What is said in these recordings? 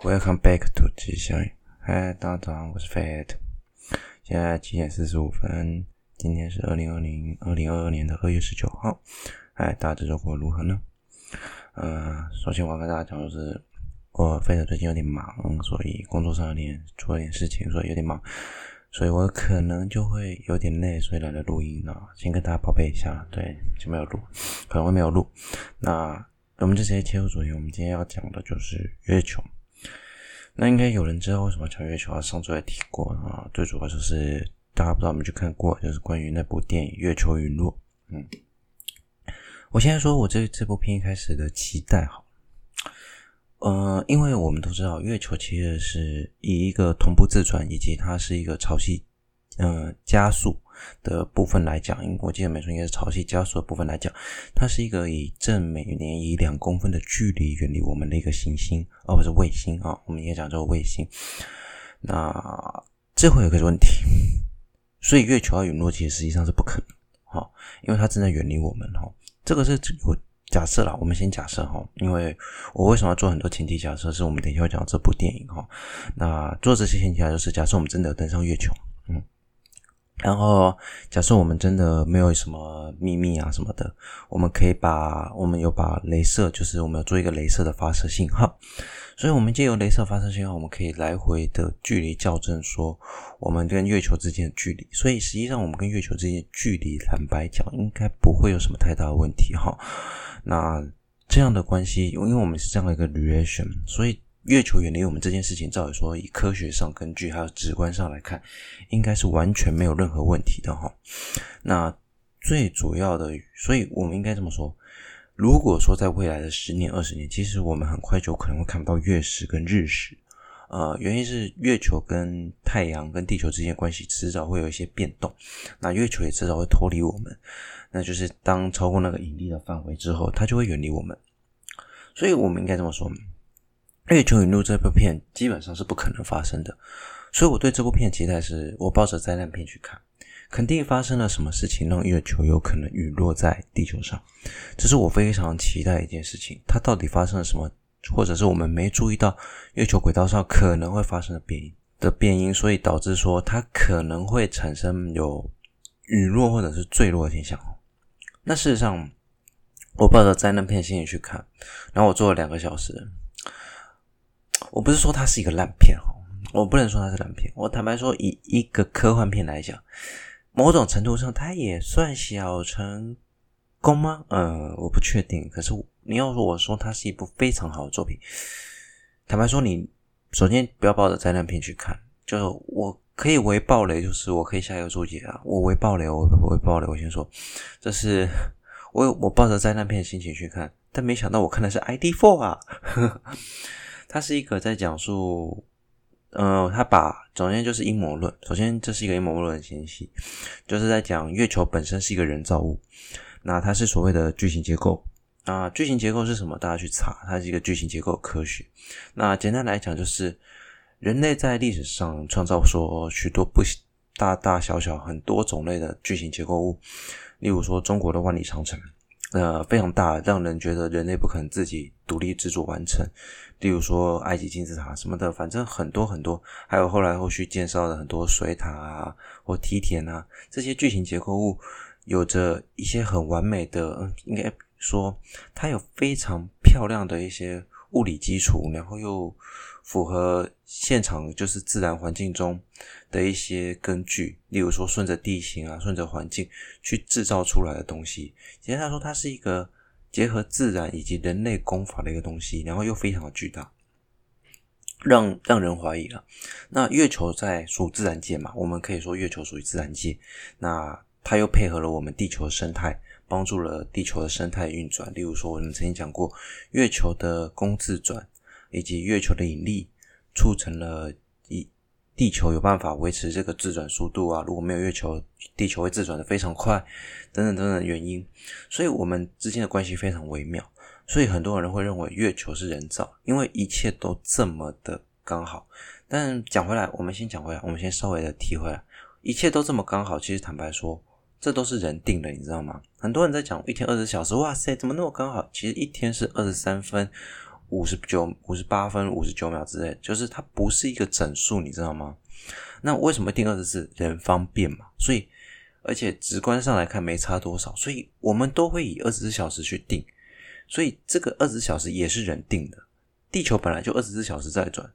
Welcome back to 吉祥。嗨，大家早上，我是 Fat。现在七点四十五分，今天是二零二零二零二二年的二月十九号。嗨，大家这周过得如何呢？呃，首先我要跟大家讲，就是我 Fat 最近有点忙，所以工作上有点出了点事情，所以有点忙，所以我可能就会有点累，所以懒得录音了。先跟大家报备一下，对，就没有录，可能会没有录。那我们就直接切入主题，我们今天要讲的就是月球。那应该有人知道为什么讲月球啊？上周也提过啊，最主要就是大家不知道有没有去看过，就是关于那部电影《月球陨落》。嗯，我现在说我这这部片一开始的期待哈，呃，因为我们都知道月球其实是以一个同步自转，以及它是一个潮汐，呃，加速。的部分来讲，因为我记得没错，应该是潮汐加速的部分来讲，它是一个以正每年以两公分的距离远离我们的一个行星，而不是卫星啊。我们应该讲叫卫星。那这会有个问题，所以月球要陨落，其实实际上是不可能哈，因为它正在远离我们哈。这个是我假设啦，我们先假设哈，因为我为什么要做很多前提假设？是我们等一下会讲这部电影哈。那做这些前提假设是假设我们真的登上月球，然后，假设我们真的没有什么秘密啊什么的，我们可以把我们有把镭射，就是我们要做一个镭射的发射信号，所以我们借由镭射发射信号，我们可以来回的距离校正说我们跟月球之间的距离。所以实际上我们跟月球之间距离，坦白讲应该不会有什么太大的问题哈。那这样的关系，因为我们是这样的一个 relation，所以。月球远离我们这件事情，照理说，以科学上根据还有直观上来看，应该是完全没有任何问题的哈。那最主要的，所以我们应该这么说：如果说在未来的十年、二十年，其实我们很快就可能会看不到月食跟日食。呃，原因是月球跟太阳跟地球之间的关系迟早会有一些变动，那月球也迟早会脱离我们。那就是当超过那个引力的范围之后，它就会远离我们。所以我们应该这么说。月球陨落这部片基本上是不可能发生的，所以我对这部片期待是我抱着灾难片去看，肯定发生了什么事情让月球有可能陨落在地球上，这是我非常期待一件事情。它到底发生了什么，或者是我们没注意到月球轨道上可能会发生的变因的变因，所以导致说它可能会产生有陨落或者是坠落的现象。那事实上，我抱着灾难片心理去看，然后我做了两个小时。我不是说它是一个烂片哈，我不能说它是烂片。我坦白说，以一个科幻片来讲，某种程度上它也算小成功吗？呃，我不确定。可是你要说我说它是一部非常好的作品，坦白说，你首先不要抱着灾难片去看。就是我可以为暴雷，就是我可以下一个注解啊，我为暴雷，我为暴雷。我先说，这是我我抱着灾难片的心情去看，但没想到我看的是 ID Four 啊。它是一个在讲述，呃，他把首先就是阴谋论。首先，这是一个阴谋论的前夕，就是在讲月球本身是一个人造物。那它是所谓的巨型结构。那巨型结构是什么？大家去查，它是一个巨型结构科学。那简单来讲，就是人类在历史上创造说许多不大大小小很多种类的巨型结构物，例如说中国的万里长城。呃，非常大，让人觉得人类不可能自己独立制作完成。例如说埃及金字塔什么的，反正很多很多，还有后来后续介绍的很多水塔啊或梯田啊，这些巨型结构物有着一些很完美的，嗯，应该说它有非常漂亮的一些物理基础，然后又符合现场就是自然环境中的一些根据，例如说顺着地形啊，顺着环境去制造出来的东西。简单来说，它是一个结合自然以及人类功法的一个东西，然后又非常的巨大，让让人怀疑了。那月球在属自然界嘛，我们可以说月球属于自然界。那它又配合了我们地球的生态，帮助了地球的生态运转。例如说，我们曾经讲过，月球的公自转。以及月球的引力促成了一地球有办法维持这个自转速度啊，如果没有月球，地球会自转的非常快，等等等等原因，所以我们之间的关系非常微妙。所以很多人会认为月球是人造，因为一切都这么的刚好。但讲回来，我们先讲回来，我们先稍微的提回来，一切都这么刚好，其实坦白说，这都是人定的，你知道吗？很多人在讲一天二十小时，哇塞，怎么那么刚好？其实一天是二十三分。五十九、五十八分、五十九秒之类，就是它不是一个整数，你知道吗？那为什么定二十四？人方便嘛，所以而且直观上来看没差多少，所以我们都会以二十四小时去定，所以这个二十四小时也是人定的。地球本来就二十四小时在转，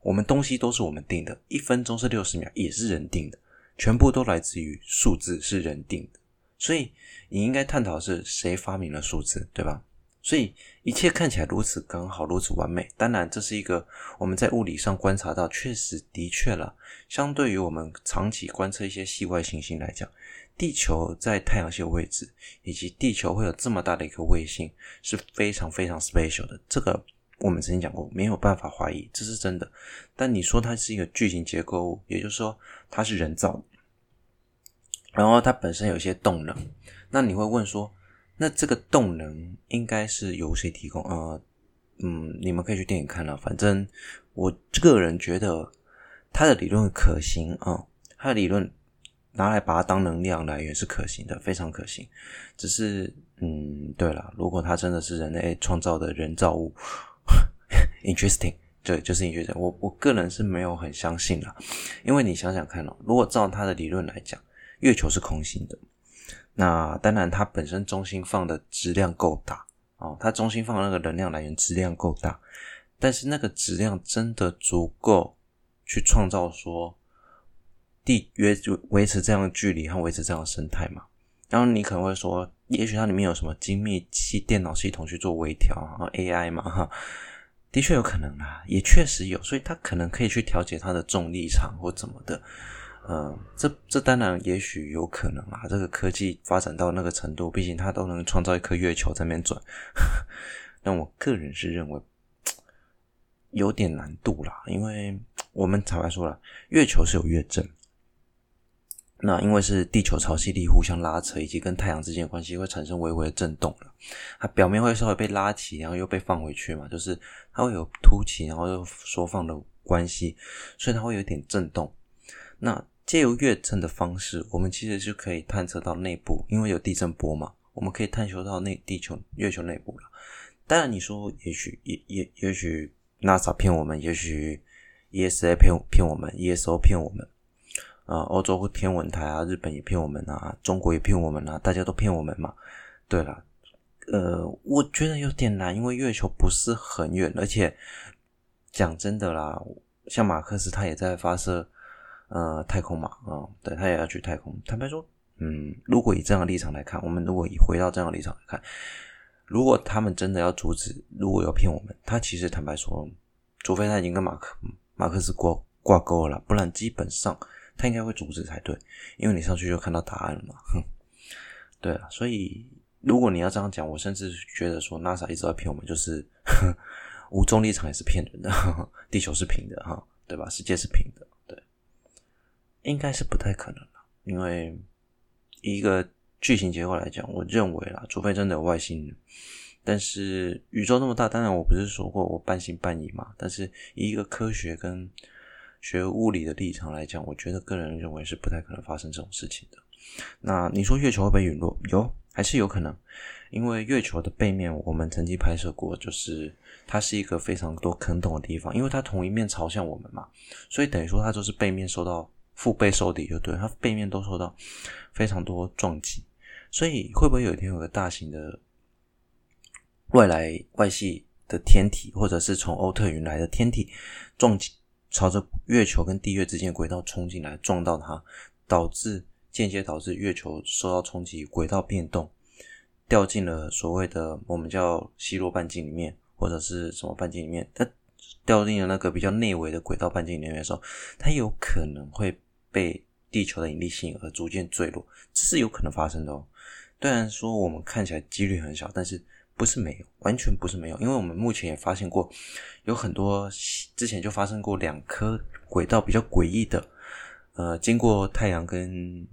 我们东西都是我们定的，一分钟是六十秒，也是人定的，全部都来自于数字是人定的，所以你应该探讨是谁发明了数字，对吧？所以一切看起来如此刚好，如此完美。当然，这是一个我们在物理上观察到，确实的确了。相对于我们长期观测一些系外行星来讲，地球在太阳系的位置，以及地球会有这么大的一个卫星，是非常非常 special 的。这个我们曾经讲过，没有办法怀疑，这是真的。但你说它是一个巨型结构物，也就是说它是人造，然后它本身有一些动能，那你会问说，那这个动能应该是由谁提供？呃，嗯，你们可以去电影看了。反正我个人觉得他的理论可行啊，他的理论拿来把它当能量来源是可行的，非常可行。只是，嗯，对了，如果它真的是人类创造的人造物，interesting，对，就是 interesting。我我个人是没有很相信啦，因为你想想看哦，如果照他的理论来讲，月球是空心的。那当然，它本身中心放的质量够大哦，它中心放的那个能量来源质量够大，但是那个质量真的足够去创造说地约就维持这样的距离和维持这样的生态嘛？然后你可能会说，也许它里面有什么精密系电脑系统去做微调啊，AI 嘛哈，的确有可能啊，也确实有，所以他可能可以去调节它的重力场或怎么的。嗯，这这当然也许有可能啊。这个科技发展到那个程度，毕竟它都能创造一颗月球在那边转。但我个人是认为有点难度啦，因为我们坦白说了，月球是有月震。那因为是地球潮汐力互相拉扯，以及跟太阳之间的关系，会产生微微的震动了。它表面会稍微被拉起，然后又被放回去嘛，就是它会有凸起，然后又缩放的关系，所以它会有点震动。那借由月震的方式，我们其实就可以探测到内部，因为有地震波嘛，我们可以探求到内地球、月球内部了。当然，你说也许也也也许 NASA 骗我们，也许 ESA 骗骗我们，ESO 骗我们，呃，欧洲天文台啊，日本也骗我们啊，中国也骗我们啊，大家都骗我们嘛。对了，呃，我觉得有点难，因为月球不是很远，而且讲真的啦，像马克思他也在发射。呃，太空嘛，啊、对，他也要去太空。坦白说，嗯，如果以这样的立场来看，我们如果以回到这样的立场来看，如果他们真的要阻止，如果要骗我们，他其实坦白说，除非他已经跟马克马克思挂挂钩了，不然基本上他应该会阻止才对，因为你上去就看到答案了嘛。哼，对啊，所以如果你要这样讲，我甚至觉得说，NASA 一直在骗我们，就是无重力场也是骗人的呵呵，地球是平的哈，对吧？世界是平的。对应该是不太可能了，因为一个巨型结构来讲，我认为啦，除非真的有外星人。但是宇宙那么大，当然我不是说过我半信半疑嘛。但是一个科学跟学物理的立场来讲，我觉得个人认为是不太可能发生这种事情的。那你说月球会不会陨落？有，还是有可能，因为月球的背面我们曾经拍摄过，就是它是一个非常多坑洞的地方，因为它同一面朝向我们嘛，所以等于说它就是背面受到。腹背受敌就对，它背面都受到非常多撞击，所以会不会有一天有个大型的外来外系的天体，或者是从欧特云来的天体撞击，朝着月球跟地月之间轨道冲进来，撞到它，导致间接导致月球受到冲击，轨道变动，掉进了所谓的我们叫希洛半径里面，或者是什么半径里面，它掉进了那个比较内围的轨道半径里面的时候，它有可能会。被地球的引力吸引而逐渐坠落，这是有可能发生的哦。虽然说我们看起来几率很小，但是不是没有，完全不是没有。因为我们目前也发现过，有很多之前就发生过两颗轨道比较诡异的，呃，经过太阳跟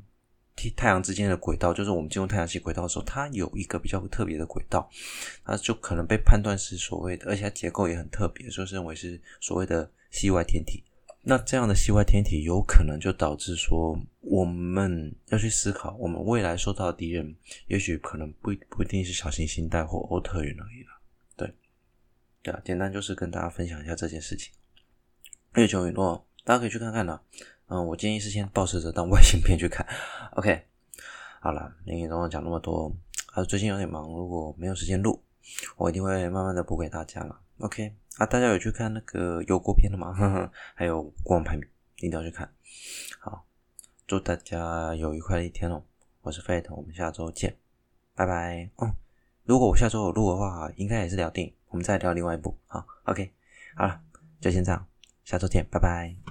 太阳之间的轨道，就是我们进入太阳系轨道的时候，它有一个比较特别的轨道，它就可能被判断是所谓的，而且它结构也很特别，就是认为是所谓的系外天体。那这样的系外天体有可能就导致说，我们要去思考，我们未来受到的敌人，也许可能不不一定是小行星带或欧特云而已了。对，对啊，简单就是跟大家分享一下这件事情。月球陨落，大家可以去看看呢。嗯，我建议是先保持着当外星片去看。OK，好了，林林总讲那么多，啊，最近有点忙，如果没有时间录，我一定会慢慢的补给大家了。OK，啊，大家有去看那个油锅片的吗？呵呵，还有国王排名，一定要去看。好，祝大家有愉快的一天哦。我是费腾我们下周见，拜拜。哦，如果我下周有录的话，应该也是聊电影，我们再聊另外一部。好，OK，好了，就先这样，下周见，拜拜。